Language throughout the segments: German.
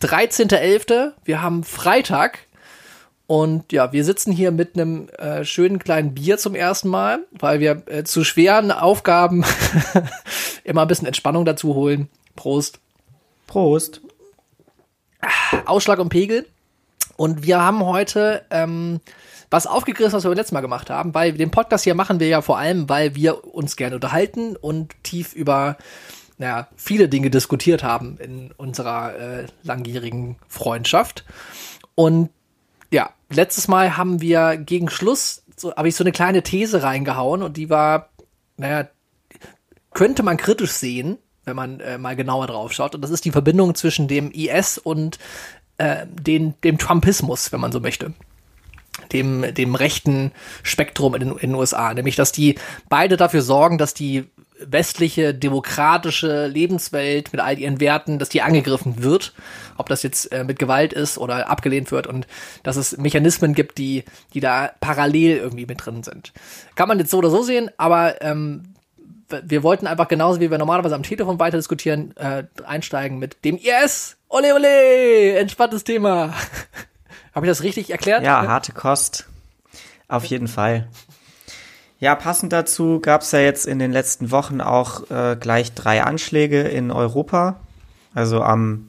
13.11. Wir haben Freitag. Und ja, wir sitzen hier mit einem äh, schönen kleinen Bier zum ersten Mal, weil wir äh, zu schweren Aufgaben immer ein bisschen Entspannung dazu holen. Prost. Prost. Ausschlag und Pegel. Und wir haben heute ähm, was aufgegriffen, was wir beim letzten Mal gemacht haben, weil den Podcast hier machen wir ja vor allem, weil wir uns gerne unterhalten und tief über naja, viele Dinge diskutiert haben in unserer äh, langjährigen Freundschaft. Und ja, letztes Mal haben wir gegen Schluss, so, habe ich so eine kleine These reingehauen und die war, naja, könnte man kritisch sehen, wenn man äh, mal genauer drauf schaut. Und das ist die Verbindung zwischen dem IS und äh, den, dem Trumpismus, wenn man so möchte. Dem, dem rechten Spektrum in den, in den USA. Nämlich, dass die beide dafür sorgen, dass die westliche demokratische Lebenswelt mit all ihren Werten, dass die angegriffen wird, ob das jetzt äh, mit Gewalt ist oder abgelehnt wird und dass es Mechanismen gibt, die die da parallel irgendwie mit drin sind. Kann man jetzt so oder so sehen, aber ähm, wir wollten einfach genauso wie wir normalerweise am Telefon weiter diskutieren, äh, einsteigen mit dem IS. Ole ole, entspanntes Thema. Habe ich das richtig erklärt? Ja, harte Kost. Auf jeden Fall. Ja, passend dazu gab es ja jetzt in den letzten Wochen auch äh, gleich drei Anschläge in Europa. Also am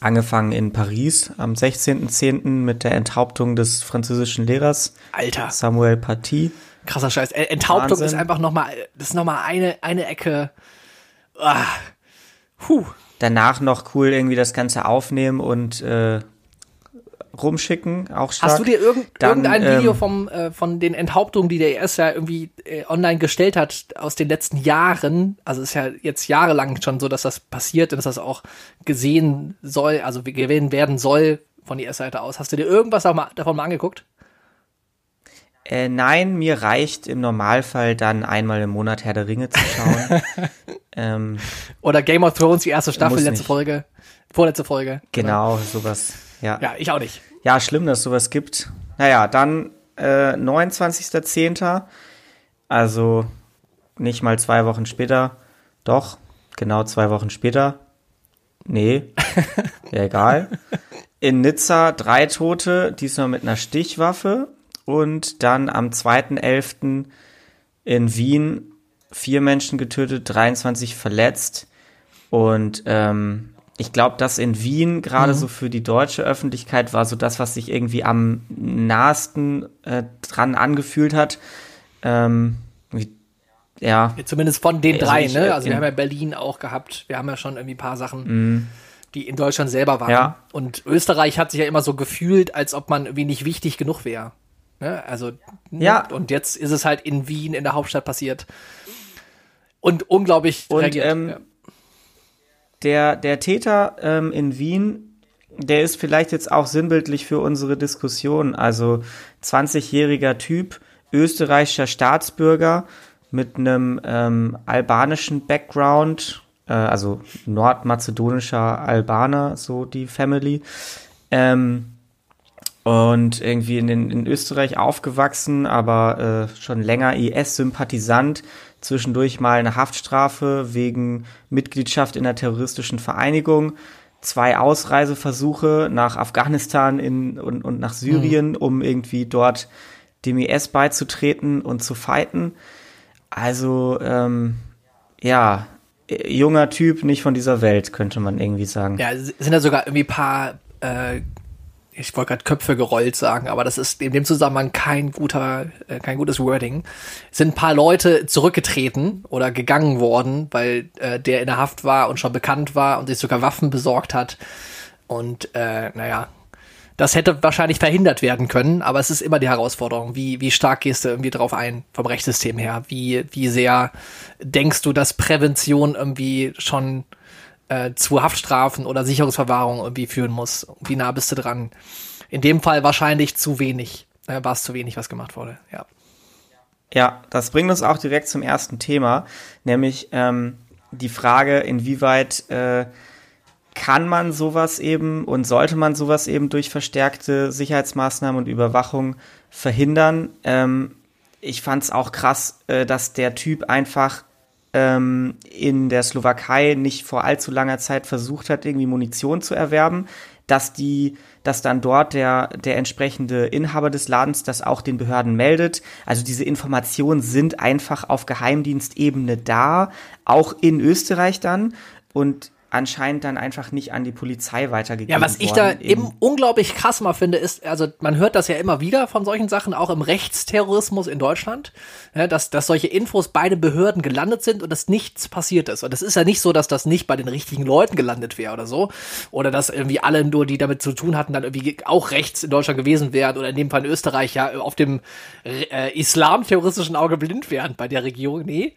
angefangen in Paris am 16.10. mit der Enthauptung des französischen Lehrers Alter. Samuel Paty. Krasser Scheiß. Enthauptung Wahnsinn. ist einfach nochmal, das ist nochmal eine, eine Ecke. Ah. Puh. Danach noch cool irgendwie das Ganze aufnehmen und äh, rumschicken, auch stark. Hast du dir irgend, Dann, irgendein ähm, Video vom, äh, von den Enthauptungen, die der ES ja irgendwie äh, online gestellt hat aus den letzten Jahren, also ist ja jetzt jahrelang schon so, dass das passiert und dass das auch gesehen soll, also gesehen werden soll von der ES-Seite aus. Hast du dir irgendwas davon mal angeguckt? Äh, nein, mir reicht im Normalfall dann einmal im Monat Herr der Ringe zu schauen. ähm, Oder Game of Thrones, die erste Staffel, letzte nicht. Folge, vorletzte Folge. Genau, oder? sowas. Ja. ja, ich auch nicht. Ja, schlimm, dass sowas gibt. Naja, dann äh, 29.10., also nicht mal zwei Wochen später, doch, genau zwei Wochen später. Nee, ja, egal. In Nizza drei Tote, diesmal mit einer Stichwaffe. Und dann am 2.11. in Wien vier Menschen getötet, 23 verletzt. Und ähm, ich glaube, das in Wien gerade mhm. so für die deutsche Öffentlichkeit war so das, was sich irgendwie am nahesten äh, dran angefühlt hat. Ähm, ja. Zumindest von den also drei, ich, ne? Also wir haben ja Berlin auch gehabt. Wir haben ja schon irgendwie ein paar Sachen, mhm. die in Deutschland selber waren. Ja. Und Österreich hat sich ja immer so gefühlt, als ob man irgendwie nicht wichtig genug wäre. Ne? Also, ne? ja. Und jetzt ist es halt in Wien, in der Hauptstadt passiert. Und unglaublich und, reagiert. Ähm, ja der, der Täter ähm, in Wien, der ist vielleicht jetzt auch sinnbildlich für unsere Diskussion. Also 20-jähriger Typ, österreichischer Staatsbürger mit einem ähm, albanischen Background, äh, also nordmazedonischer Albaner, so die Family. Ähm, und irgendwie in, den, in Österreich aufgewachsen, aber äh, schon länger IS-Sympathisant, zwischendurch mal eine Haftstrafe wegen Mitgliedschaft in einer terroristischen Vereinigung, zwei Ausreiseversuche nach Afghanistan in, und, und nach Syrien, mhm. um irgendwie dort dem IS beizutreten und zu fighten. Also, ähm, ja, junger Typ, nicht von dieser Welt, könnte man irgendwie sagen. Ja, sind da sogar irgendwie paar äh, ich wollte gerade Köpfe gerollt sagen, aber das ist in dem Zusammenhang kein guter, äh, kein gutes Wording. sind ein paar Leute zurückgetreten oder gegangen worden, weil äh, der in der Haft war und schon bekannt war und sich sogar Waffen besorgt hat. Und äh, naja, das hätte wahrscheinlich verhindert werden können, aber es ist immer die Herausforderung. Wie, wie stark gehst du irgendwie drauf ein vom Rechtssystem her? Wie, wie sehr denkst du, dass Prävention irgendwie schon äh, zu Haftstrafen oder Sicherungsverwahrung irgendwie führen muss. Wie nah bist du dran? In dem Fall wahrscheinlich zu wenig. Äh, war es zu wenig, was gemacht wurde, ja. Ja, das bringt uns auch direkt zum ersten Thema, nämlich ähm, die Frage, inwieweit äh, kann man sowas eben und sollte man sowas eben durch verstärkte Sicherheitsmaßnahmen und Überwachung verhindern. Ähm, ich fand es auch krass, äh, dass der Typ einfach ähm, in der Slowakei nicht vor allzu langer Zeit versucht hat, irgendwie Munition zu erwerben, dass die, dass dann dort der, der entsprechende Inhaber des Ladens das auch den Behörden meldet. Also diese Informationen sind einfach auf Geheimdienstebene da, auch in Österreich dann. Und anscheinend dann einfach nicht an die Polizei weitergegeben Ja, was ich da eben unglaublich krass mal finde, ist, also man hört das ja immer wieder von solchen Sachen, auch im Rechtsterrorismus in Deutschland, ja, dass, dass solche Infos bei den Behörden gelandet sind und dass nichts passiert ist. Und es ist ja nicht so, dass das nicht bei den richtigen Leuten gelandet wäre oder so. Oder dass irgendwie alle nur, die damit zu tun hatten, dann irgendwie auch rechts in Deutschland gewesen wären oder in dem Fall in Österreich ja auf dem äh, islamterroristischen Auge blind wären bei der Regierung. Nee.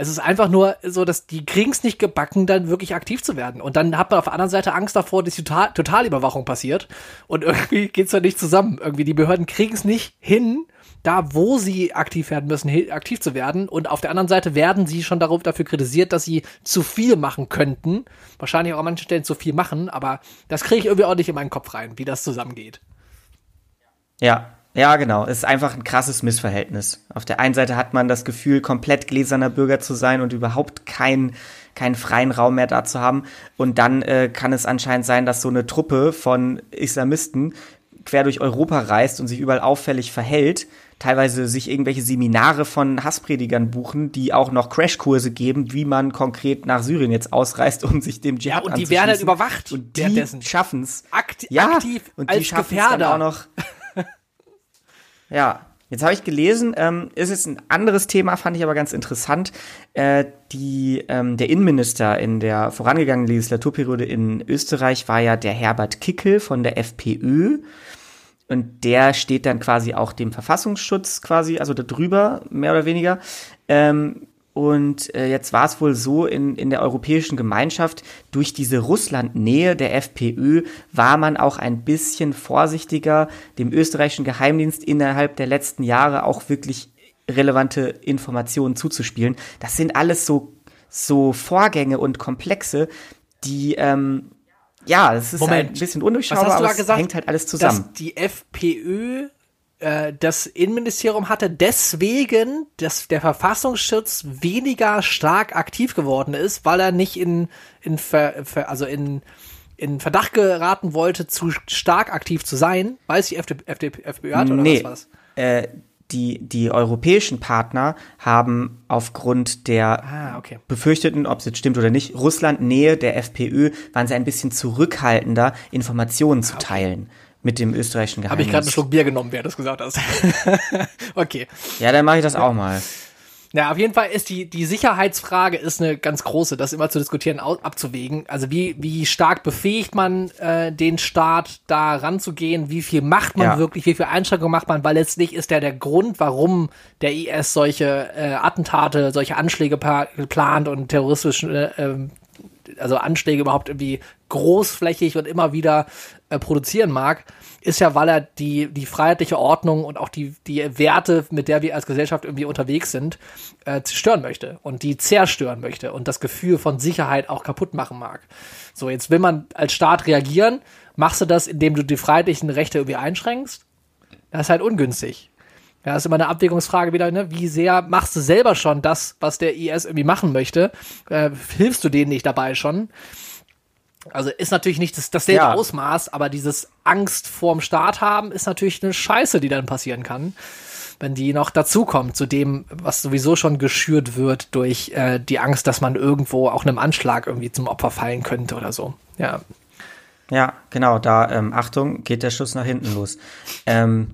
Es ist einfach nur so, dass die kriegen es nicht gebacken, dann wirklich aktiv zu werden. Und dann hat man auf der anderen Seite Angst davor, dass die Total Totalüberwachung passiert. Und irgendwie geht's da nicht zusammen. Irgendwie die Behörden kriegen es nicht hin, da wo sie aktiv werden müssen, aktiv zu werden. Und auf der anderen Seite werden sie schon darauf, dafür kritisiert, dass sie zu viel machen könnten. Wahrscheinlich auch an manchen Stellen zu viel machen, aber das kriege ich irgendwie auch nicht in meinen Kopf rein, wie das zusammengeht. Ja, ja, genau. Es ist einfach ein krasses Missverhältnis. Auf der einen Seite hat man das Gefühl, komplett gläserner Bürger zu sein und überhaupt keinen keinen freien Raum mehr da zu haben. Und dann äh, kann es anscheinend sein, dass so eine Truppe von Islamisten quer durch Europa reist und sich überall auffällig verhält, teilweise sich irgendwelche Seminare von Hasspredigern buchen, die auch noch Crashkurse geben, wie man konkret nach Syrien jetzt ausreist, um sich dem Dschihad Ja, und die werden halt überwacht. Und die schaffen's. Akt ja, aktiv und die schaffen es dann auch noch ja, jetzt habe ich gelesen, ähm, ist jetzt ein anderes Thema, fand ich aber ganz interessant. Äh, die, ähm, der Innenminister in der vorangegangenen Legislaturperiode in Österreich war ja der Herbert Kickel von der FPÖ. Und der steht dann quasi auch dem Verfassungsschutz quasi, also darüber, mehr oder weniger. Ähm, und äh, jetzt war es wohl so, in, in der europäischen Gemeinschaft, durch diese Russland-Nähe der FPÖ war man auch ein bisschen vorsichtiger, dem österreichischen Geheimdienst innerhalb der letzten Jahre auch wirklich relevante Informationen zuzuspielen. Das sind alles so, so Vorgänge und Komplexe, die, ähm, ja, das ist Moment, ein bisschen undurchschaubar, aber es hängt halt alles zusammen. Dass die FPÖ das Innenministerium hatte deswegen, dass der Verfassungsschutz weniger stark aktiv geworden ist, weil er nicht in, in ver, also in, in Verdacht geraten wollte, zu stark aktiv zu sein, weil es die FD, FD, FPÖ hat oder nee, was war's? Äh, die, die europäischen Partner haben aufgrund der ah, okay. befürchteten, ob es jetzt stimmt oder nicht, Russland-Nähe der FPÖ, waren sie ein bisschen zurückhaltender, Informationen zu ah, okay. teilen mit dem österreichischen Geheimnis. Habe ich gerade einen Schluck Bier genommen, wer das gesagt hat. okay. Ja, dann mache ich das auch mal. Ja, auf jeden Fall ist die, die Sicherheitsfrage ist eine ganz große, das immer zu diskutieren, abzuwägen. Also wie, wie stark befähigt man äh, den Staat, da ranzugehen? Wie viel macht man ja. wirklich? Wie viel Einschränkungen macht man? Weil letztlich ist ja der Grund, warum der IS solche äh, Attentate, solche Anschläge plant und terroristischen, äh, ähm, also Anschläge überhaupt irgendwie großflächig und immer wieder äh, produzieren mag, ist ja, weil er die, die freiheitliche Ordnung und auch die, die Werte, mit der wir als Gesellschaft irgendwie unterwegs sind, äh, zerstören möchte und die zerstören möchte und das Gefühl von Sicherheit auch kaputt machen mag. So, jetzt will man als Staat reagieren, machst du das, indem du die freiheitlichen Rechte irgendwie einschränkst? Das ist halt ungünstig. Ja, ist immer eine Abwägungsfrage wieder, ne? Wie sehr machst du selber schon das, was der IS irgendwie machen möchte? Äh, hilfst du denen nicht dabei schon? Also ist natürlich nicht das, dasselbe ja. Ausmaß, aber dieses Angst vorm Staat haben ist natürlich eine Scheiße, die dann passieren kann, wenn die noch dazukommt zu dem, was sowieso schon geschürt wird durch äh, die Angst, dass man irgendwo auch einem Anschlag irgendwie zum Opfer fallen könnte oder so. Ja. Ja, genau, da, ähm, Achtung, geht der Schuss nach hinten los. Ähm,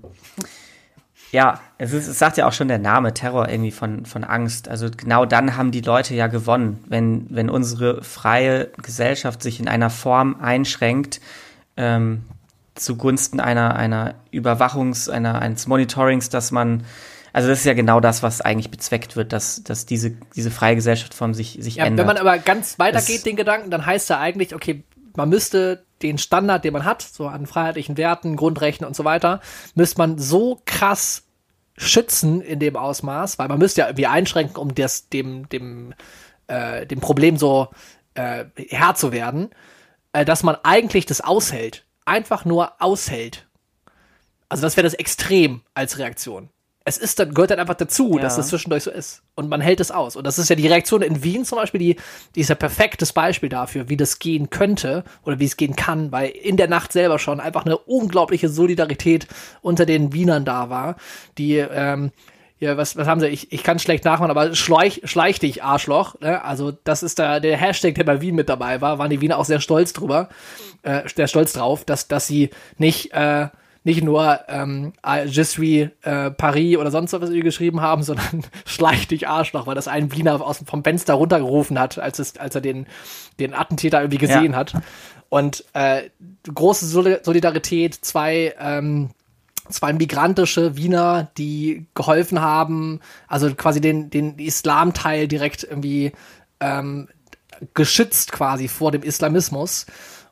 ja, es, ist, es sagt ja auch schon der Name Terror irgendwie von, von Angst. Also genau dann haben die Leute ja gewonnen, wenn, wenn unsere freie Gesellschaft sich in einer Form einschränkt, ähm, zugunsten einer, einer Überwachungs-, einer, eines Monitorings, dass man, also das ist ja genau das, was eigentlich bezweckt wird, dass, dass diese, diese freie Gesellschaftsform sich, sich ja, ändert. Wenn man aber ganz weitergeht, das, den Gedanken, dann heißt ja eigentlich, okay, man müsste den Standard, den man hat, so an freiheitlichen Werten, Grundrechten und so weiter, müsste man so krass schützen in dem Ausmaß, weil man müsste ja irgendwie einschränken, um das, dem, dem, äh, dem Problem so äh, Herr zu werden, äh, dass man eigentlich das aushält. Einfach nur aushält. Also das wäre das Extrem als Reaktion. Es ist dann, gehört dann einfach dazu, Ja. dass es zwischendurch so ist. Und man hält es aus. Und das ist ja die Reaktion in Wien zum Beispiel, die, die ist ja perfektes Beispiel dafür, wie das gehen könnte oder wie es gehen kann, weil in der Nacht selber schon einfach eine unglaubliche Solidarität unter den Wienern da war, die, ähm, ja, was, was haben sie? Ich, ich kann schlecht nachmachen, aber schleich, schleich dich, Arschloch. Ne? Also, das ist da der Hashtag, der bei Wien mit dabei war. Waren die Wiener auch sehr stolz drüber, äh, sehr stolz drauf, dass, dass sie nicht, äh, nicht nur ähm, Je suis äh, Paris oder sonst was geschrieben haben, sondern schleich dich Arschloch, weil das ein Wiener aus, vom Fenster runtergerufen hat, als, es, als er den, den Attentäter irgendwie gesehen Ja. hat. Und äh, große Soli- Solidarität, zwei ähm, zwei migrantische Wiener, die geholfen haben, also quasi den, den Islamteil direkt irgendwie ähm, geschützt quasi vor dem Islamismus.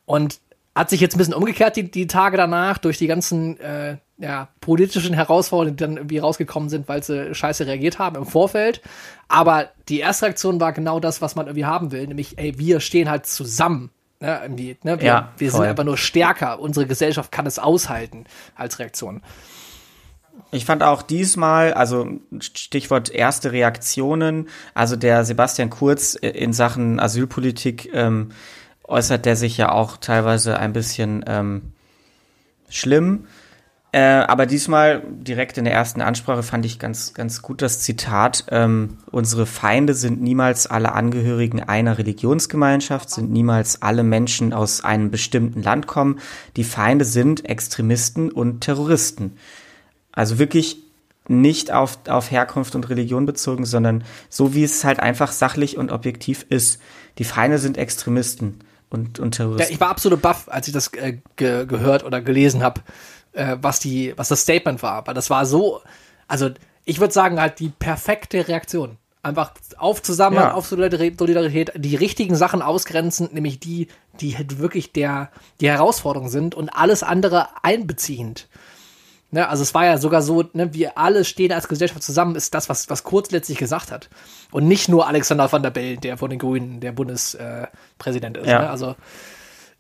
Und hat sich jetzt ein bisschen umgekehrt die, die Tage danach durch die ganzen äh, ja, politischen Herausforderungen, die dann irgendwie rausgekommen sind, weil sie scheiße reagiert haben im Vorfeld. Aber die erste Reaktion war genau das, was man irgendwie haben will, nämlich, ey, wir stehen halt zusammen. Ne, irgendwie, ne? Wir, Ja, wir sind einfach nur stärker. Unsere Gesellschaft kann es aushalten als Reaktion. Ich fand auch diesmal, also Stichwort erste Reaktionen, also der Sebastian Kurz in Sachen Asylpolitik ähm, äußert der sich ja auch teilweise ein bisschen ähm, schlimm. Äh, aber diesmal direkt in der ersten Ansprache fand ich ganz, ganz gut das Zitat. Ähm, unsere Feinde sind niemals alle Angehörigen einer Religionsgemeinschaft, sind niemals alle Menschen aus einem bestimmten Land kommen. Die Feinde sind Extremisten und Terroristen. Also wirklich nicht auf, auf Herkunft und Religion bezogen, sondern so wie es halt einfach sachlich und objektiv ist. Die Feinde sind Extremisten und, und Ja, Terroristen. ich war absolut baff, als ich das äh, ge gehört oder gelesen habe, äh, was die, was das Statement war. Weil das war so, also ich würde sagen, halt die perfekte Reaktion. Einfach auf Zusammenhalt, Ja. auf Solidari- Solidarität, die richtigen Sachen ausgrenzen, nämlich die, die halt wirklich der, die Herausforderung sind und alles andere einbeziehend. Ne, also es war ja sogar so, ne, wir alle stehen als Gesellschaft zusammen, ist das, was, was Kurz letztlich gesagt hat. Und nicht nur Alexander van der Bellen, der von den Grünen der Bundespräsident äh, ist. Ja. Ne? Also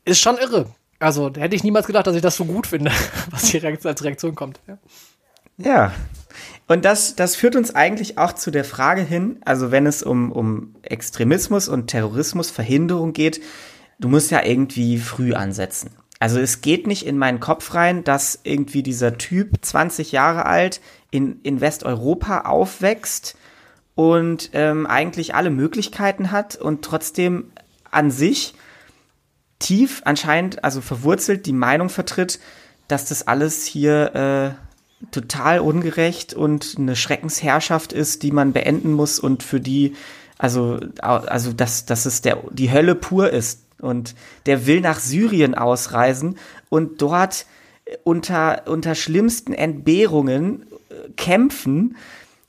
ist schon irre. Also hätte ich niemals gedacht, dass ich das so gut finde, was hier als Reaktion kommt. Ja. Ja. Und das, das führt uns eigentlich auch zu der Frage hin, also wenn es um, um Extremismus und Terrorismusverhinderung geht, du musst ja irgendwie früh ansetzen. Also es geht nicht in meinen Kopf rein, dass irgendwie dieser Typ 20 Jahre alt in, in Westeuropa aufwächst und ähm, eigentlich alle Möglichkeiten hat und trotzdem an sich tief anscheinend, also verwurzelt, die Meinung vertritt, dass das alles hier äh, total ungerecht und eine Schreckensherrschaft ist, die man beenden muss und für die, also, also dass, dass es der, die Hölle pur ist. Und der will nach Syrien ausreisen und dort äh, unter, unter schlimmsten Entbehrungen äh, kämpfen.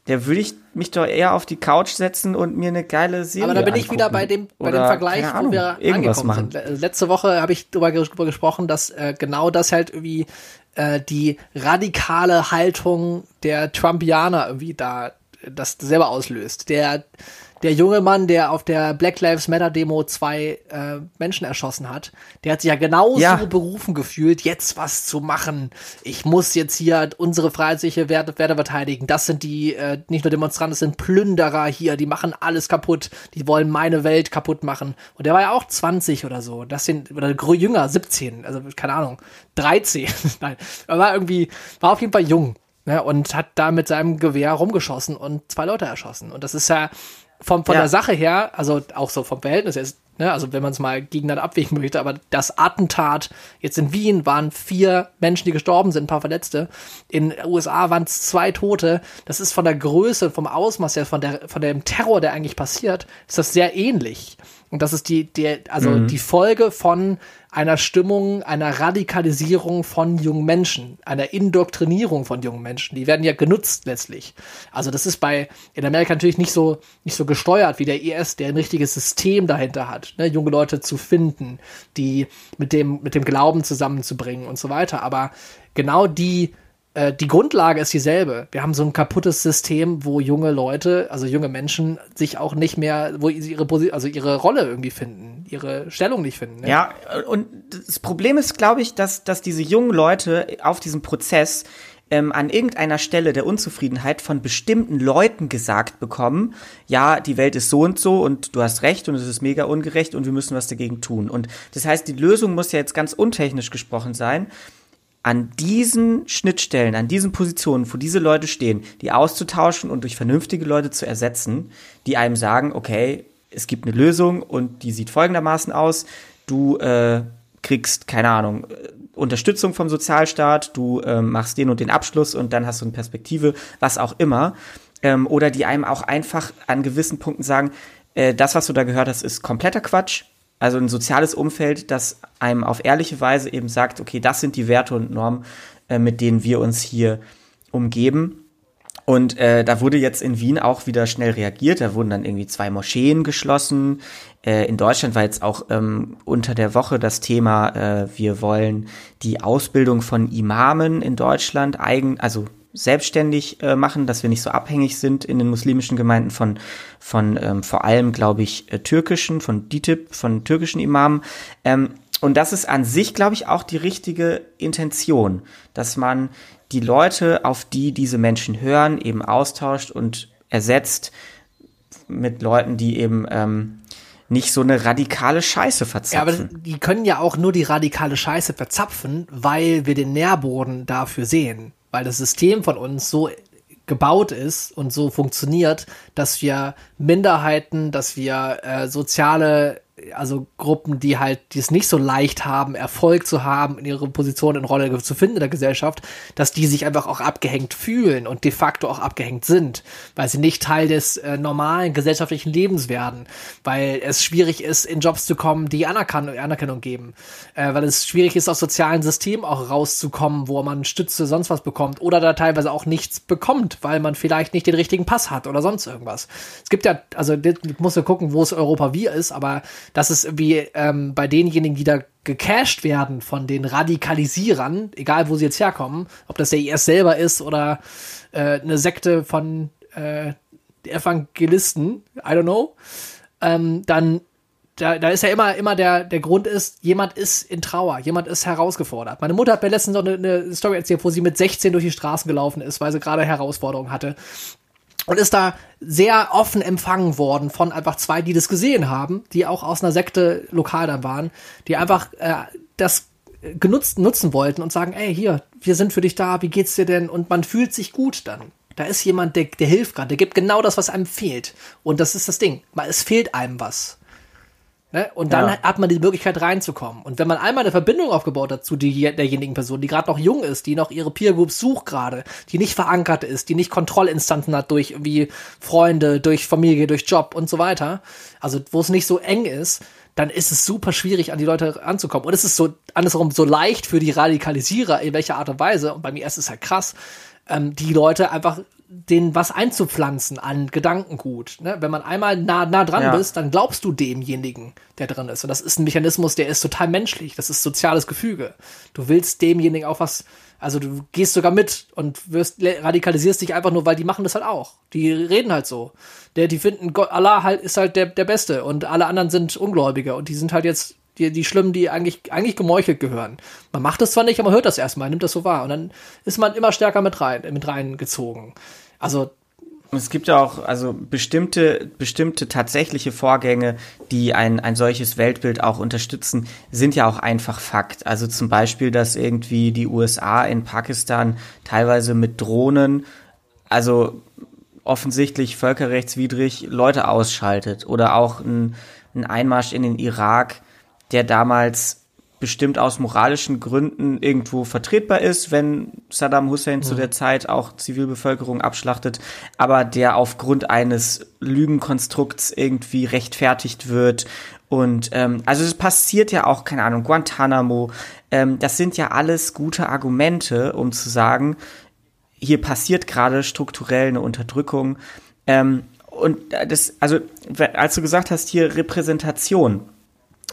Der würde ich mich doch eher auf die Couch setzen und mir eine geile Serie Aber da bin ich angucken. wieder bei dem, bei dem Vergleich, keine wo Ahnung, wir angekommen machen. sind. Le- Letzte Woche habe ich darüber ges- darüber gesprochen, dass äh, genau das halt irgendwie äh, die radikale Haltung der Trumpianer irgendwie da äh, das selber auslöst. Der der junge Mann, der auf der Black Lives Matter Demo zwei äh, Menschen erschossen hat, der hat sich ja genauso Ja. berufen gefühlt, jetzt was zu machen. Ich muss jetzt hier unsere freiheitliche Werte, Werte verteidigen. Das sind die, äh, nicht nur Demonstranten, das sind Plünderer hier, die machen alles kaputt, die wollen meine Welt kaputt machen. Und der war ja auch 20 oder so. Das sind, oder jünger, 17, also keine Ahnung, 13. Nein, er war irgendwie, war auf jeden Fall jung. Ne, und hat da mit seinem Gewehr rumgeschossen und zwei Leute erschossen. Und das ist ja vom, von Ja. der Sache her, also auch so vom Verhältnis her, ne, also wenn man es mal gegeneinander abwägen möchte, aber das Attentat jetzt in Wien waren vier Menschen, die gestorben sind, ein paar Verletzte. In den USA waren es zwei Tote. Das ist von der Größe, vom Ausmaß her, von, der, von dem Terror, der eigentlich passiert, ist das sehr ähnlich. Und das ist die, die also die Folge von einer Stimmung, einer Radikalisierung von jungen Menschen, einer Indoktrinierung von jungen Menschen. Die werden ja genutzt letztlich. Also das ist bei in Amerika natürlich nicht so nicht so gesteuert wie der IS, der ein richtiges System dahinter hat, ne, junge Leute zu finden, die mit dem mit dem Glauben zusammenzubringen und so weiter. Aber genau die äh, die Grundlage ist dieselbe. Wir haben so ein kaputtes System, wo junge Leute, also junge Menschen, sich auch nicht mehr, wo sie ihre, also ihre Rolle irgendwie finden, ihre Stellung nicht finden. Ne? Ja, und das Problem ist, glaube ich, dass, dass diese jungen Leute auf diesem Prozess ähm, an irgendeiner Stelle der Unzufriedenheit von bestimmten Leuten gesagt bekommen, ja, die Welt ist so und so und du hast recht und es ist mega ungerecht und wir müssen was dagegen tun. Und das heißt, die Lösung muss ja jetzt ganz untechnisch gesprochen sein, an diesen Schnittstellen, an diesen Positionen, wo diese Leute stehen, die auszutauschen und durch vernünftige Leute zu ersetzen, die einem sagen, okay, es gibt eine Lösung und die sieht folgendermaßen aus. Du äh, kriegst, keine Ahnung, Unterstützung vom Sozialstaat, du äh, machst den und den Abschluss und dann hast du eine Perspektive, was auch immer. Ähm, oder die einem auch einfach an gewissen Punkten sagen, äh, das, was du da gehört hast, ist kompletter Quatsch. Also ein soziales Umfeld, das einem auf ehrliche Weise eben sagt, okay, das sind die Werte und Normen, äh, mit denen wir uns hier umgeben. Und äh, da wurde jetzt in Wien auch wieder schnell reagiert. Da wurden dann irgendwie zwei Moscheen geschlossen. Äh, in Deutschland war jetzt auch ähm, unter der Woche das Thema, äh, wir wollen die Ausbildung von Imamen in Deutschland eigen, also selbstständig äh, machen, dass wir nicht so abhängig sind in den muslimischen Gemeinden von, von ähm, vor allem, glaube ich, äh, türkischen, von DITIB, von türkischen Imamen. Ähm, und das ist an sich, glaube ich, auch die richtige Intention, dass man die Leute, auf die diese Menschen hören, eben austauscht und ersetzt mit Leuten, die eben ähm, nicht so eine radikale Scheiße verzapfen. Ja, aber die können ja auch nur die radikale Scheiße verzapfen, weil wir den Nährboden dafür sehen. Weil das System von uns so gebaut ist und so funktioniert, dass wir Minderheiten, dass wir äh, soziale also Gruppen, die halt, die es nicht so leicht haben, Erfolg zu haben, in ihre Position in Rolle zu finden in der Gesellschaft, dass die sich einfach auch abgehängt fühlen und de facto auch abgehängt sind, weil sie nicht Teil des äh, normalen gesellschaftlichen Lebens werden, weil es schwierig ist, in Jobs zu kommen, die Anerkan Anerkennung geben, äh, weil es schwierig ist, aus sozialen Systemen auch rauszukommen, wo man Stütze, sonst was bekommt oder da teilweise auch nichts bekommt, weil man vielleicht nicht den richtigen Pass hat oder sonst irgendwas. Es gibt ja, also muss ja gucken, wo es Europa wie ist, aber dass es irgendwie ähm, bei denjenigen, die da gecasht werden von den Radikalisierern, egal wo sie jetzt herkommen, ob das der IS selber ist oder äh, eine Sekte von äh, Evangelisten, I don't know, ähm, dann da, da ist ja immer, immer der, der Grund ist, jemand ist in Trauer, jemand ist herausgefordert. Meine Mutter hat mir letztens noch eine, eine Story erzählt, wo sie mit 16 durch die Straßen gelaufen ist, weil sie gerade Herausforderungen hatte und ist da sehr offen empfangen worden von einfach zwei, die das gesehen haben, die auch aus einer Sekte lokal dann waren, die einfach äh, das genutzt nutzen wollten und sagen, ey, hier, wir sind für dich da, wie geht's dir denn? Und man fühlt sich gut dann. Da ist jemand, der, der hilft gerade, der gibt genau das, was einem fehlt. Und das ist das Ding. Es fehlt einem was. Ne? Und dann ja. hat man die Möglichkeit reinzukommen. Und wenn man einmal eine Verbindung aufgebaut hat zu die, derjenigen Person, die gerade noch jung ist, die noch ihre Peer Group sucht gerade, die nicht verankert ist, die nicht Kontrollinstanzen hat durch irgendwie Freunde, durch Familie, durch Job und so weiter, also wo es nicht so eng ist, dann ist es super schwierig, an die Leute ranzukommen. Und es ist so andersherum so leicht für die Radikalisierer, in welcher Art und Weise, und bei mir ist es halt krass, ähm, die Leute einfach den was einzupflanzen an Gedankengut. Ne? Wenn man einmal nah, nah dran ja. bist, dann glaubst du demjenigen, der drin ist. Und das ist ein Mechanismus, der ist total menschlich. Das ist soziales Gefüge. Du willst demjenigen auch was, also du gehst sogar mit und wirst, radikalisierst dich einfach nur, weil die machen das halt auch. Die reden halt so. Der, die finden, Gott, Allah halt ist halt der, der Beste und alle anderen sind Ungläubige und die sind halt jetzt die, die Schlimmen, die eigentlich, eigentlich gemeuchelt gehören. Man macht das zwar nicht, aber man hört das erstmal, nimmt das so wahr. Und dann ist man immer stärker mit rein, mit reingezogen. Also es gibt ja auch also bestimmte bestimmte tatsächliche Vorgänge, die ein ein solches Weltbild auch unterstützen, sind ja auch einfach Fakt. Also zum Beispiel, dass irgendwie die USA in Pakistan teilweise mit Drohnen, also offensichtlich völkerrechtswidrig Leute ausschaltet oder auch ein, ein Einmarsch in den Irak, der damals bestimmt aus moralischen Gründen irgendwo vertretbar ist, wenn Saddam Hussein mhm. zu der Zeit auch Zivilbevölkerung abschlachtet, aber der aufgrund eines Lügenkonstrukts irgendwie rechtfertigt wird. Und ähm, also es passiert ja auch, keine Ahnung, Guantanamo, ähm, das sind ja alles gute Argumente, um zu sagen, hier passiert gerade strukturell eine Unterdrückung. Ähm, und das, also als du gesagt hast, hier Repräsentation,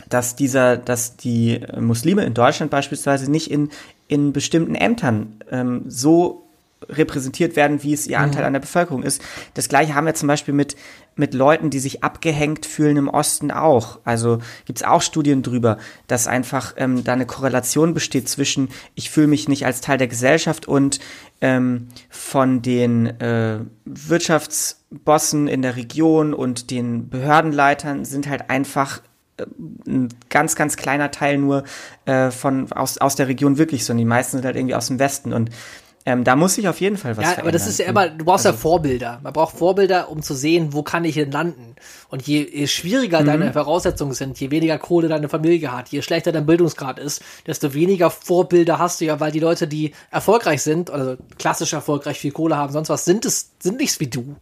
dass dieser, dass die Muslime in Deutschland beispielsweise nicht in, in bestimmten Ämtern ähm, so repräsentiert werden, wie es ihr Anteil mhm. an der Bevölkerung ist. Das gleiche haben wir zum Beispiel mit, mit Leuten, die sich abgehängt fühlen im Osten auch. Also gibt's auch Studien drüber, dass einfach ähm, da eine Korrelation besteht zwischen, ich fühle mich nicht als Teil der Gesellschaft und ähm, von den äh, Wirtschaftsbossen in der Region und den Behördenleitern sind halt einfach ein ganz, ganz kleiner Teil nur äh, von aus, aus der Region wirklich so. Und die meisten sind halt irgendwie aus dem Westen. Und ähm, da muss sich auf jeden Fall was ja, verändern. aber das ist ja immer, du brauchst also, ja Vorbilder. Man braucht Vorbilder, um zu sehen, wo kann ich denn landen. Und je, je schwieriger mhm. deine Voraussetzungen sind, je weniger Kohle deine Familie hat, je schlechter dein Bildungsgrad ist, desto weniger Vorbilder hast du ja, weil die Leute, die erfolgreich sind, also klassisch erfolgreich, viel Kohle haben, sonst was, sind es, sind nichts wie du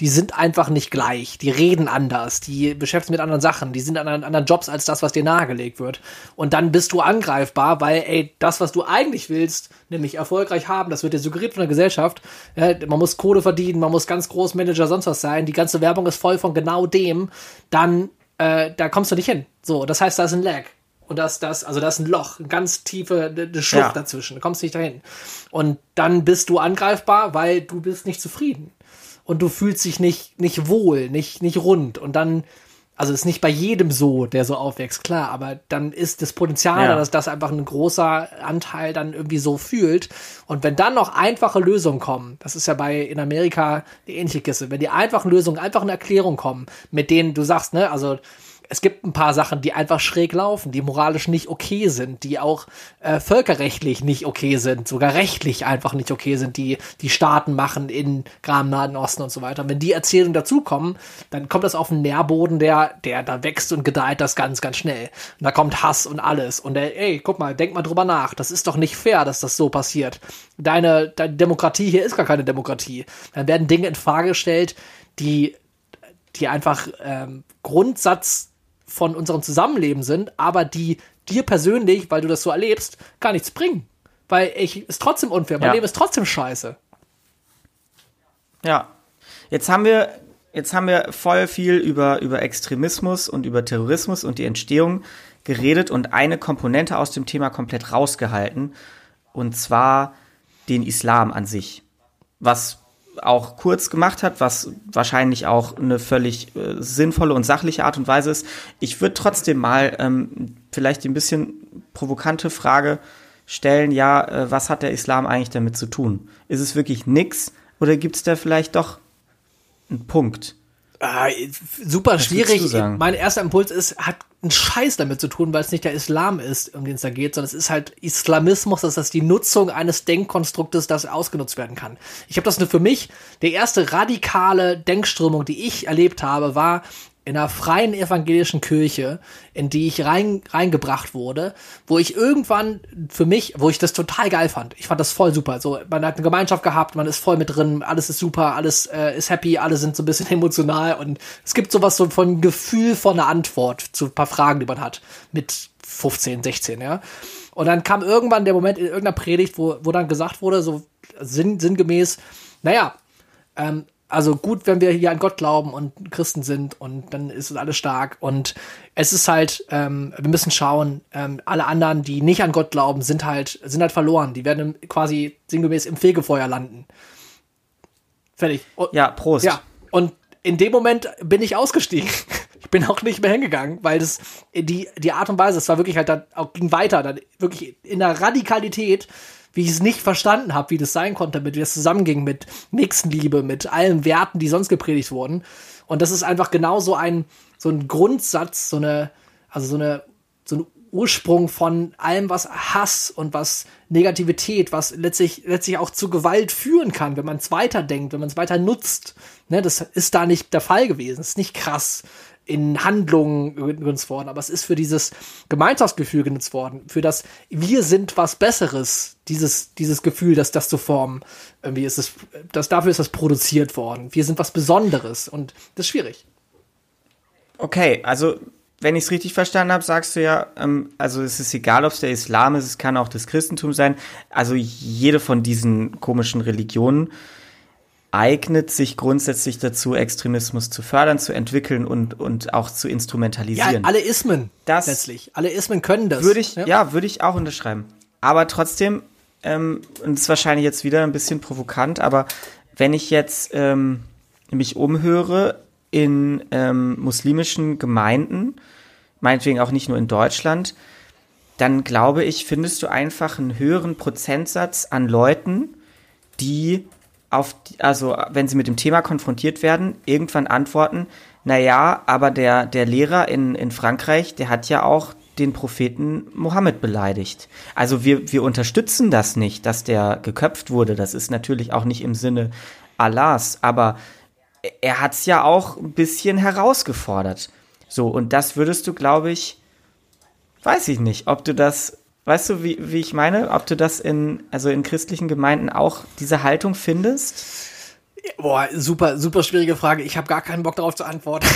die sind einfach nicht gleich. Die reden anders, die beschäftigen sich mit anderen Sachen, die sind an anderen Jobs als das, was dir nahegelegt wird. Und dann bist du angreifbar, weil, ey, das, was du eigentlich willst, nämlich erfolgreich haben, das wird dir suggeriert von der Gesellschaft. Ja, man muss Kohle verdienen, man muss ganz groß Manager, sonst was sein. Die ganze Werbung ist voll von genau dem. Dann, äh, da kommst du nicht hin. So, das heißt, da ist ein Lag. Und das, das, also da ist ein Loch, eine ganz tiefe eine Schlucht ja. dazwischen. Du kommst nicht dahin. Und dann bist du angreifbar, weil du bist nicht zufrieden und du fühlst dich nicht, nicht wohl, nicht, nicht rund. Und dann, also ist nicht bei jedem so, der so aufwächst, klar, aber dann ist das Potenzial, ja. dass das einfach ein großer Anteil dann irgendwie so fühlt. Und wenn dann noch einfache Lösungen kommen, das ist ja bei in Amerika die ähnliche Kiste, wenn die einfachen Lösungen, einfach eine Erklärung kommen, mit denen du sagst, ne, also es gibt ein paar Sachen, die einfach schräg laufen, die moralisch nicht okay sind, die auch äh, völkerrechtlich nicht okay sind, sogar rechtlich einfach nicht okay sind, die die Staaten machen in gerade im Nahen Osten und so weiter. Und wenn die Erzählungen dazukommen, dann kommt das auf einen Nährboden, der, der da wächst und gedeiht das ganz, ganz schnell. Und da kommt Hass und alles. Und der, ey, guck mal, denk mal drüber nach. Das ist doch nicht fair, dass das so passiert. Deine, deine Demokratie hier ist gar keine Demokratie. Dann werden Dinge in Frage gestellt, die die einfach ähm, Grundsatz von unserem Zusammenleben sind, aber die dir persönlich, weil du das so erlebst, gar nichts bringen. Weil ich ist trotzdem unfair, mein ja. Leben ist trotzdem scheiße. Ja. Jetzt haben wir jetzt haben wir voll viel über über Extremismus und über Terrorismus und die Entstehung geredet und eine Komponente aus dem Thema komplett rausgehalten und zwar den Islam an sich. Was auch kurz gemacht hat, was wahrscheinlich auch eine völlig äh, sinnvolle und sachliche Art und Weise ist. Ich würde trotzdem mal ähm, vielleicht ein bisschen provokante Frage stellen, ja, äh, was hat der Islam eigentlich damit zu tun? Ist es wirklich nix oder gibt es da vielleicht doch einen Punkt? Äh, super Was schwierig. Mein erster Impuls ist, hat einen Scheiß damit zu tun, weil es nicht der Islam ist, um den es da geht, sondern es ist halt Islamismus, das ist die Nutzung eines Denkkonstruktes, das ausgenutzt werden kann. Ich habe das nur für mich, der erste radikale Denkströmung, die ich erlebt habe, war in einer freien evangelischen Kirche, in die ich rein, reingebracht wurde, wo ich irgendwann für mich, wo ich das total geil fand. Ich fand das voll super. So, man hat eine Gemeinschaft gehabt, man ist voll mit drin, alles ist super, alles äh, ist happy, alle sind so ein bisschen emotional und es gibt sowas so von Gefühl von einer Antwort zu ein paar Fragen, die man hat mit 15, 16, ja. Und dann kam irgendwann der Moment in irgendeiner Predigt, wo, wo dann gesagt wurde, so sinn, sinngemäß, naja, ähm, also gut, wenn wir hier an Gott glauben und Christen sind und dann ist es alles stark. Und es ist halt, ähm, wir müssen schauen, ähm, alle anderen, die nicht an Gott glauben, sind halt, sind halt verloren. Die werden quasi sinngemäß im Fegefeuer landen. Fertig. Und, ja, Prost. Ja. Und in dem Moment bin ich ausgestiegen. Ich bin auch nicht mehr hingegangen, weil das die die Art und Weise, es war wirklich halt dann auch ging weiter, dann wirklich in der Radikalität wie ich es nicht verstanden habe, wie das sein konnte, mit wie das zusammenging mit Nächstenliebe, mit allen Werten, die sonst gepredigt wurden. Und das ist einfach genau so ein, so ein Grundsatz, so eine, also so eine, so ein Ursprung von allem, was Hass und was Negativität, was letztlich, letztlich auch zu Gewalt führen kann, wenn man es weiterdenkt, wenn man es weiter nutzt. Ne, das ist da nicht der Fall gewesen. Das ist nicht krass in Handlungen genutzt worden, aber es ist für dieses Gemeinschaftsgefühl genutzt worden, für das wir sind was Besseres, dieses, dieses Gefühl, dass das zu formen, irgendwie ist es, das, dafür ist das produziert worden. Wir sind was Besonderes und das ist schwierig. Okay, also wenn ich es richtig verstanden habe, sagst du ja, ähm, also es ist egal, ob es der Islam ist, es kann auch das Christentum sein, also jede von diesen komischen Religionen eignet sich grundsätzlich dazu, Extremismus zu fördern, zu entwickeln und, und auch zu instrumentalisieren. Ja, alle Ismen. Das letztlich. Alle Ismen können das. Würde ich, ja, ja würde ich auch unterschreiben. Aber trotzdem ähm, und das ist wahrscheinlich jetzt wieder ein bisschen provokant, aber wenn ich jetzt ähm, mich umhöre in ähm, muslimischen Gemeinden, meinetwegen auch nicht nur in Deutschland, dann glaube ich, findest du einfach einen höheren Prozentsatz an Leuten, die auf, also wenn sie mit dem Thema konfrontiert werden, irgendwann antworten, naja, aber der, der Lehrer in, in Frankreich, der hat ja auch den Propheten Mohammed beleidigt. Also wir, wir unterstützen das nicht, dass der geköpft wurde. Das ist natürlich auch nicht im Sinne Allahs, aber er hat es ja auch ein bisschen herausgefordert. So, und das würdest du, glaube ich, weiß ich nicht, ob du das, weißt du, wie, wie ich meine, ob du das in, also in christlichen Gemeinden auch diese Haltung findest? Boah, super, super schwierige Frage. Ich habe gar keinen Bock darauf zu antworten.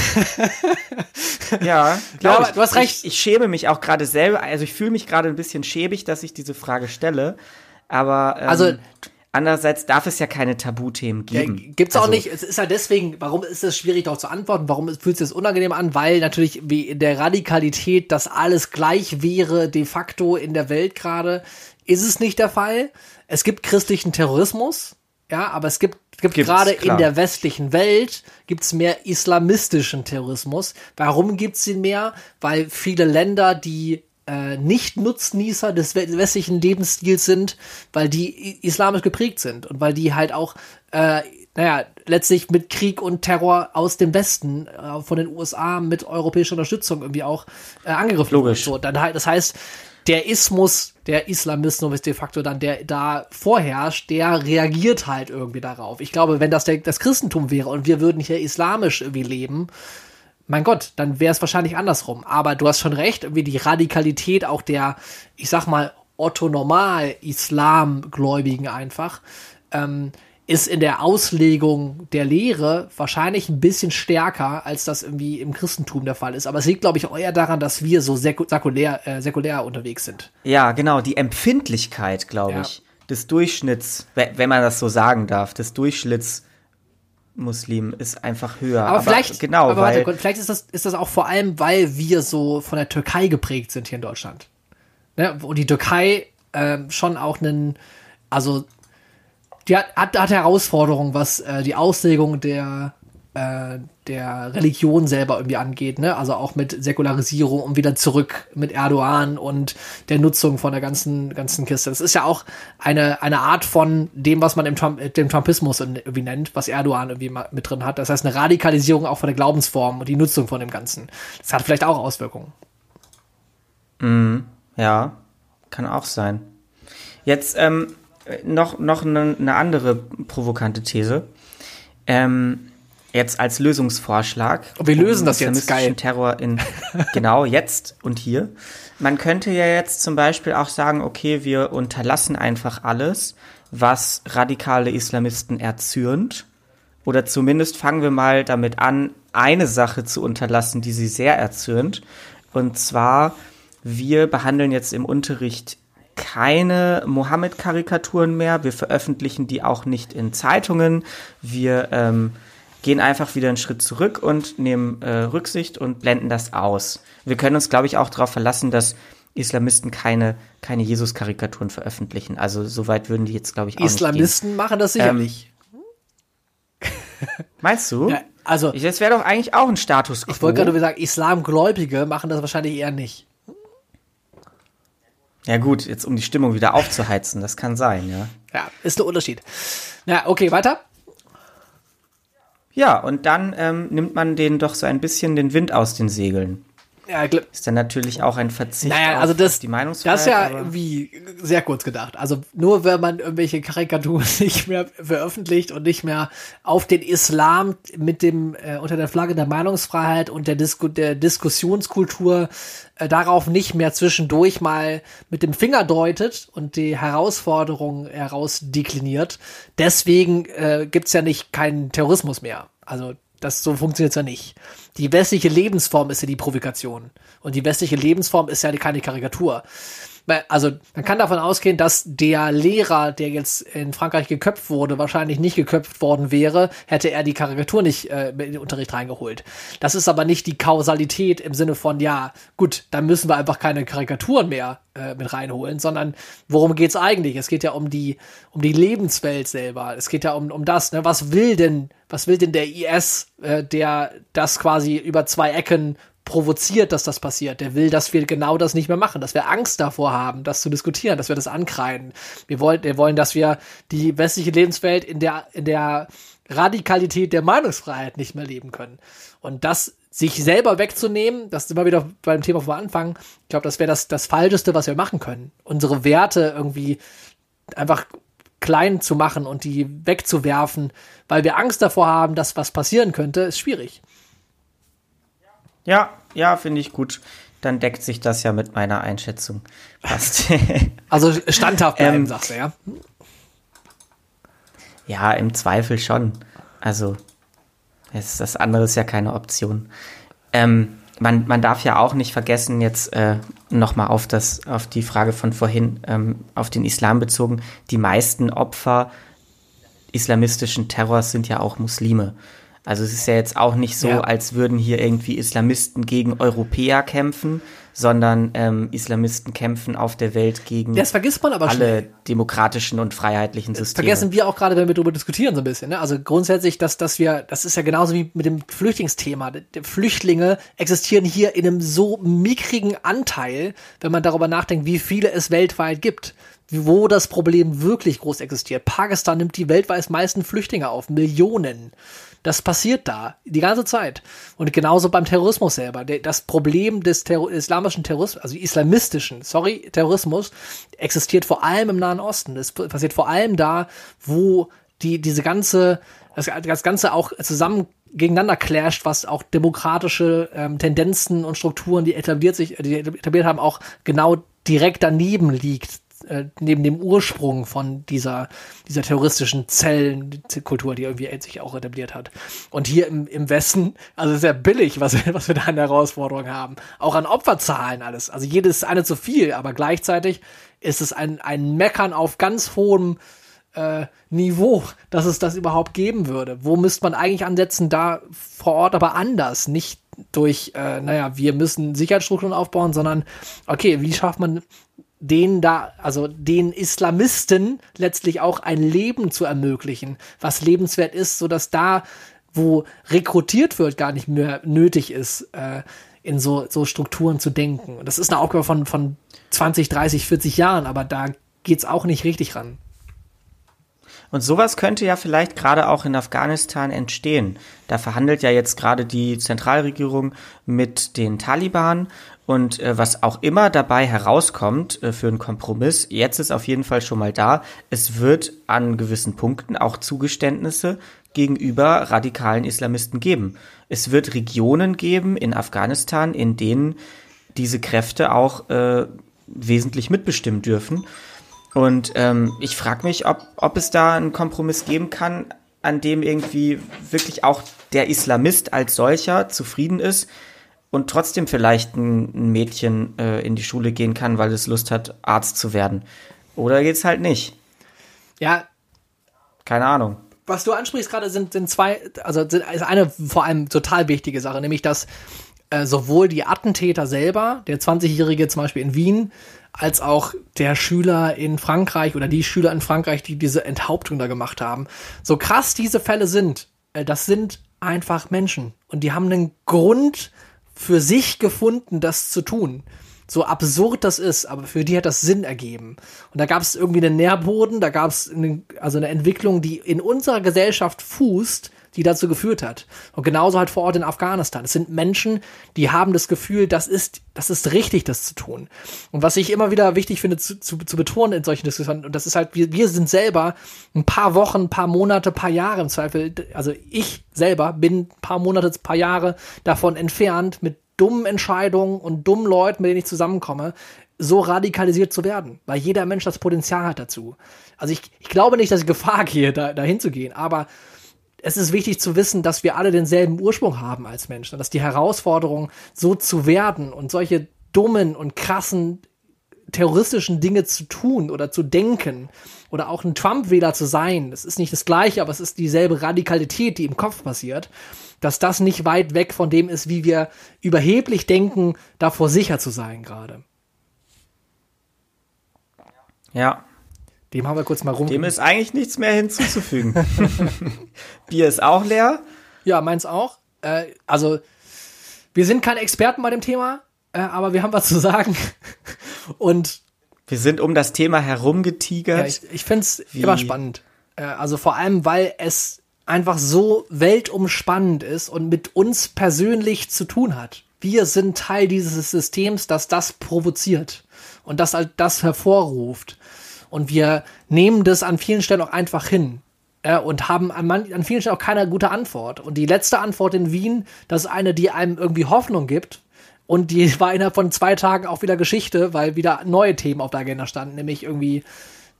ja, ja aber du hast recht. Ich, ich schäme mich auch gerade selber, also ich fühle mich gerade ein bisschen schäbig, dass ich diese Frage stelle. Aber ähm, also Andererseits darf es ja keine Tabuthemen geben. Ja, gibt's also, auch nicht. Es ist ja deswegen, warum ist es schwierig darauf zu antworten? Warum fühlt sich das unangenehm an? Weil natürlich wie in der Radikalität, dass alles gleich wäre, de facto in der Welt gerade, ist es nicht der Fall. Es gibt christlichen Terrorismus, ja, aber es gibt, gibt gerade in der westlichen Welt gibt's mehr islamistischen Terrorismus. Warum gibt's ihn mehr? Weil viele Länder, die äh, Nicht-Nutznießer des westlichen Lebensstils sind, weil die islamisch geprägt sind und weil die halt auch, äh, naja, letztlich mit Krieg und Terror aus dem Westen, äh, von den USA mit europäischer Unterstützung irgendwie auch äh, angegriffen Logisch. So, dann halt, das heißt, der Ismus, der Islamismus de facto dann, der da vorherrscht, der reagiert halt irgendwie darauf. Ich glaube, wenn das der, das Christentum wäre und wir würden hier islamisch irgendwie leben, mein Gott, dann wäre es wahrscheinlich andersrum. Aber du hast schon recht, wie die Radikalität auch der, ich sag mal, Otto Normal Islamgläubigen einfach, ähm, ist in der Auslegung der Lehre wahrscheinlich ein bisschen stärker, als das irgendwie im Christentum der Fall ist. Aber es liegt, glaube ich, eher daran, dass wir so säkulär, äh, säkulär unterwegs sind. Ja, genau, die Empfindlichkeit, glaube ja. ich, des Durchschnitts, wenn man das so sagen darf, des Durchschnitts Muslim ist einfach höher. Aber, aber vielleicht, genau, aber weil, warte, vielleicht ist das, ist das auch vor allem, weil wir so von der Türkei geprägt sind hier in Deutschland. Ne? Wo die Türkei ähm, schon auch einen, also die hat, hat, hat Herausforderungen, was äh, die Auslegung der äh, der Religion selber irgendwie angeht, ne? Also auch mit Säkularisierung und wieder zurück mit Erdogan und der Nutzung von der ganzen ganzen Kiste. Das ist ja auch eine eine Art von dem, was man im Trump, dem Trumpismus irgendwie nennt, was Erdogan irgendwie mit drin hat. Das heißt eine Radikalisierung auch von der Glaubensform und die Nutzung von dem Ganzen. Das hat vielleicht auch Auswirkungen. Mhm. Ja, kann auch sein. Jetzt ähm, noch noch eine, eine andere provokante These. Ähm, jetzt als Lösungsvorschlag. Und wir lösen das jetzt, geil. Terror in, genau, jetzt und hier. Man könnte ja jetzt zum Beispiel auch sagen, okay, wir unterlassen einfach alles, was radikale Islamisten erzürnt. Oder zumindest fangen wir mal damit an, eine Sache zu unterlassen, die sie sehr erzürnt. Und zwar, wir behandeln jetzt im Unterricht keine Mohammed-Karikaturen mehr. Wir veröffentlichen die auch nicht in Zeitungen. Wir ähm, gehen einfach wieder einen Schritt zurück und nehmen äh, Rücksicht und blenden das aus. Wir können uns, glaube ich, auch darauf verlassen, dass Islamisten keine, keine Jesus-Karikaturen veröffentlichen. Also soweit würden die jetzt, glaube ich, auch Islamisten nicht machen das sicherlich. Ähm, meinst du? Ja, also, das wäre doch eigentlich auch ein Status quo. Ich wollte gerade sagen, Islamgläubige machen das wahrscheinlich eher nicht. Ja gut, jetzt um die Stimmung wieder aufzuheizen, das kann sein, ja. Ja, ist der Unterschied. Na, okay, weiter. Ja, und dann ähm, nimmt man denen doch so ein bisschen den Wind aus den Segeln. Ja, ist dann natürlich auch ein Verzicht naja, also das, auf die Meinungsfreiheit. Das ist ja irgendwie sehr kurz gedacht. Also nur wenn man irgendwelche Karikaturen nicht mehr veröffentlicht und nicht mehr auf den Islam mit dem äh, unter der Flagge der Meinungsfreiheit und der, Disku der Diskussionskultur äh, darauf nicht mehr zwischendurch mal mit dem Finger deutet und die Herausforderung herausdekliniert. Deswegen äh, gibt's ja nicht keinen Terrorismus mehr. Also das so funktioniert's ja nicht. Die westliche Lebensform ist ja die Provokation. Und die westliche Lebensform ist ja keine Karikatur. Also man kann davon ausgehen, dass der Lehrer, der jetzt in Frankreich geköpft wurde, wahrscheinlich nicht geköpft worden wäre, hätte er die Karikatur nicht äh, in den Unterricht reingeholt. Das ist aber nicht die Kausalität im Sinne von, ja, gut, dann müssen wir einfach keine Karikaturen mehr äh, mit reinholen, sondern worum geht's eigentlich? Es geht ja um die, um die Lebenswelt selber. Es geht ja um, um das, ne? Was will denn, was will denn der IS, äh, der das quasi über zwei Ecken provoziert, dass das passiert. Der will, dass wir genau das nicht mehr machen, dass wir Angst davor haben, das zu diskutieren, dass wir das ankreiden. Wir wollen, wir wollen, dass wir die westliche Lebenswelt in der, in der Radikalität der Meinungsfreiheit nicht mehr leben können. Und das sich selber wegzunehmen, das ist immer wieder beim Thema vom Anfang, ich glaube, das wäre das, das Falscheste, was wir machen können. Unsere Werte irgendwie einfach klein zu machen und die wegzuwerfen, weil wir Angst davor haben, dass was passieren könnte, ist schwierig. Ja, ja, finde ich gut. Dann deckt sich das ja mit meiner Einschätzung. Passt. also standhaft bleiben, ähm, sagst du, ja? Ja, im Zweifel schon. Also, das andere ist ja keine Option. Ähm, man, man darf ja auch nicht vergessen, jetzt äh, nochmal auf, auf die Frage von vorhin, ähm, auf den Islam bezogen, die meisten Opfer islamistischen Terrors sind ja auch Muslime. Also es ist ja jetzt auch nicht so, ja. als würden hier irgendwie Islamisten gegen Europäer kämpfen, sondern ähm, Islamisten kämpfen auf der Welt gegen das vergisst man aber alle schnell. demokratischen und freiheitlichen Systeme. Das vergessen wir auch gerade, wenn wir darüber diskutieren so ein bisschen. Ne? Also grundsätzlich, dass, dass wir, das ist ja genauso wie mit dem Flüchtlingsthema. Die Flüchtlinge existieren hier in einem so mickrigen Anteil, wenn man darüber nachdenkt, wie viele es weltweit gibt wo das Problem wirklich groß existiert. Pakistan nimmt die weltweit meisten Flüchtlinge auf, Millionen. Das passiert da die ganze Zeit. Und genauso beim Terrorismus selber. Das Problem des Terror islamischen Terrorismus, also islamistischen, sorry, Terrorismus, existiert vor allem im Nahen Osten. Das passiert vor allem da, wo die, diese ganze, das, das Ganze auch zusammen gegeneinander clasht, was auch demokratische ähm, Tendenzen und Strukturen, die etabliert sich, die etabliert haben, auch genau direkt daneben liegt äh, neben dem Ursprung von dieser, dieser terroristischen Zellenkultur, die irgendwie sich auch etabliert hat. Und hier im, im Westen, also sehr billig, was, was wir da an Herausforderungen haben. Auch an Opferzahlen alles. Also jedes eine zu viel, aber gleichzeitig ist es ein, ein Meckern auf ganz hohem äh, Niveau, dass es das überhaupt geben würde. Wo müsste man eigentlich ansetzen? Da vor Ort aber anders, nicht durch, äh, naja, wir müssen Sicherheitsstrukturen aufbauen, sondern okay, wie schafft man den da, also den Islamisten letztlich auch ein Leben zu ermöglichen, was lebenswert ist, so dass da, wo rekrutiert wird, gar nicht mehr nötig ist, äh, in so, so Strukturen zu denken. Das ist eine Aufgabe von, von 20, 30, 40 Jahren, aber da geht's auch nicht richtig ran. Und sowas könnte ja vielleicht gerade auch in Afghanistan entstehen. Da verhandelt ja jetzt gerade die Zentralregierung mit den Taliban und äh, was auch immer dabei herauskommt äh, für einen Kompromiss, jetzt ist auf jeden Fall schon mal da, es wird an gewissen Punkten auch Zugeständnisse gegenüber radikalen Islamisten geben. Es wird Regionen geben in Afghanistan, in denen diese Kräfte auch äh, wesentlich mitbestimmen dürfen. Und ähm, ich frage mich, ob, ob es da einen Kompromiss geben kann, an dem irgendwie wirklich auch der Islamist als solcher zufrieden ist, und trotzdem vielleicht ein, Mädchen äh, in die Schule gehen kann, weil es Lust hat, Arzt zu werden. Oder geht's halt nicht? Ja. Keine Ahnung. Was du ansprichst gerade sind, sind zwei, also sind, ist eine vor allem total wichtige Sache, nämlich dass äh, sowohl die Attentäter selber, der 20-Jährige zum Beispiel in Wien, als auch der Schüler in Frankreich oder die Schüler in Frankreich, die diese Enthauptung da gemacht haben, so krass diese Fälle sind, äh, das sind einfach Menschen. Und die haben einen Grund, für sich gefunden, das zu tun. So absurd das ist, aber für die hat das Sinn ergeben. Und da gab es irgendwie einen Nährboden, da gab es eine, also eine Entwicklung, die in unserer Gesellschaft fußt, die dazu geführt hat. Und genauso halt vor Ort in Afghanistan. Es sind Menschen, die haben das Gefühl, das ist, das ist richtig, das zu tun. Und was ich immer wieder wichtig finde zu, zu, zu betonen in solchen Diskussionen, und das ist halt, wir, wir sind selber ein paar Wochen, ein paar Monate, ein paar Jahre im Zweifel, also ich selber bin ein paar Monate, ein paar Jahre davon entfernt, mit dummen Entscheidungen und dummen Leuten, mit denen ich zusammenkomme, so radikalisiert zu werden, weil jeder Mensch das Potenzial hat dazu. Also ich, ich glaube nicht, dass ich Gefahr gehe, da, dahin zu gehen, aber es ist wichtig zu wissen, dass wir alle denselben Ursprung haben als Menschen, dass die Herausforderung, so zu werden und solche dummen und krassen terroristischen Dinge zu tun oder zu denken oder auch ein Trump-Wähler zu sein, das ist nicht das gleiche, aber es ist dieselbe Radikalität, die im Kopf passiert, dass das nicht weit weg von dem ist, wie wir überheblich denken, davor sicher zu sein gerade. Ja. Dem haben wir kurz mal rum. Dem ist eigentlich nichts mehr hinzuzufügen. Bier ist auch leer. Ja, meins auch. Äh, also, wir sind keine Experten bei dem Thema, äh, aber wir haben was zu sagen. Und wir sind um das Thema herumgetigert. Ja, ich ich finde es immer spannend. Äh, also vor allem, weil es einfach so weltumspannend ist und mit uns persönlich zu tun hat. Wir sind Teil dieses Systems, das das provoziert und das halt das hervorruft. Und wir nehmen das an vielen Stellen auch einfach hin äh, und haben an, man, an vielen Stellen auch keine gute Antwort. Und die letzte Antwort in Wien, das ist eine, die einem irgendwie Hoffnung gibt. Und die war innerhalb von zwei Tagen auch wieder Geschichte, weil wieder neue Themen auf der Agenda standen, nämlich irgendwie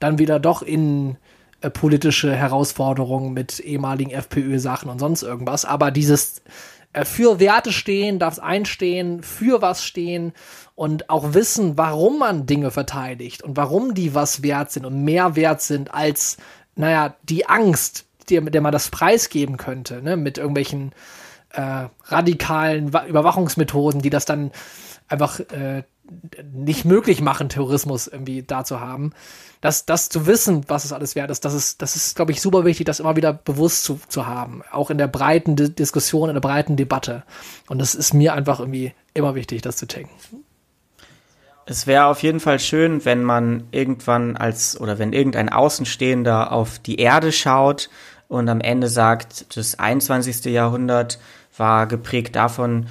dann wieder doch in äh, politische Herausforderungen mit ehemaligen FPÖ-Sachen und sonst irgendwas. Aber dieses äh, für Werte stehen, darf einstehen, für was stehen und auch wissen, warum man Dinge verteidigt und warum die was wert sind und mehr wert sind als, naja, die Angst, der, der man das preisgeben könnte, ne, mit irgendwelchen äh, radikalen Überwachungsmethoden, die das dann einfach äh, nicht möglich machen, Terrorismus irgendwie da zu haben. Das, das zu wissen, was es alles wert ist, das ist, das ist, glaube ich, super wichtig, das immer wieder bewusst zu, zu haben. Auch in der breiten Diskussion, in der breiten Debatte. Und das ist mir einfach irgendwie immer wichtig, das zu checken. Es wäre auf jeden Fall schön, wenn man irgendwann als oder wenn irgendein Außenstehender auf die Erde schaut und am Ende sagt, das 21. Jahrhundert war geprägt davon,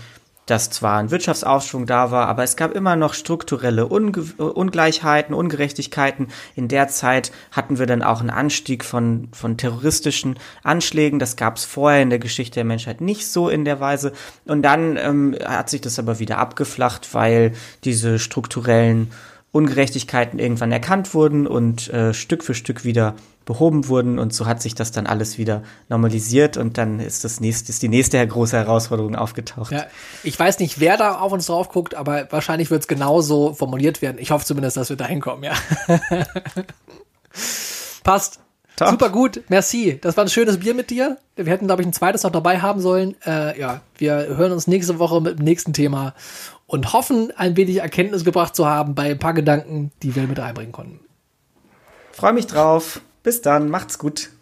dass zwar ein Wirtschaftsaufschwung da war, aber es gab immer noch strukturelle Unge Ungleichheiten, Ungerechtigkeiten. In der Zeit hatten wir dann auch einen Anstieg von, von terroristischen Anschlägen. Das gab es vorher in der Geschichte der Menschheit nicht so in der Weise. Und dann ähm, hat sich das aber wieder abgeflacht, weil diese strukturellen Ungerechtigkeiten irgendwann erkannt wurden und äh, Stück für Stück wieder behoben wurden und so hat sich das dann alles wieder normalisiert und dann ist das nächste, ist die nächste große Herausforderung aufgetaucht. Ja, ich weiß nicht, wer da auf uns drauf guckt, aber wahrscheinlich wird es genauso formuliert werden. Ich hoffe zumindest, dass wir da hinkommen, ja. Passt. Top. Super gut, merci. Das war ein schönes Bier mit dir. Wir hätten, glaube ich, ein zweites noch dabei haben sollen. Äh, ja, wir hören uns nächste Woche mit dem nächsten Thema und hoffen, ein wenig Erkenntnis gebracht zu haben bei ein paar Gedanken, die wir mit einbringen konnten. Freue mich drauf. Bis dann, macht's gut.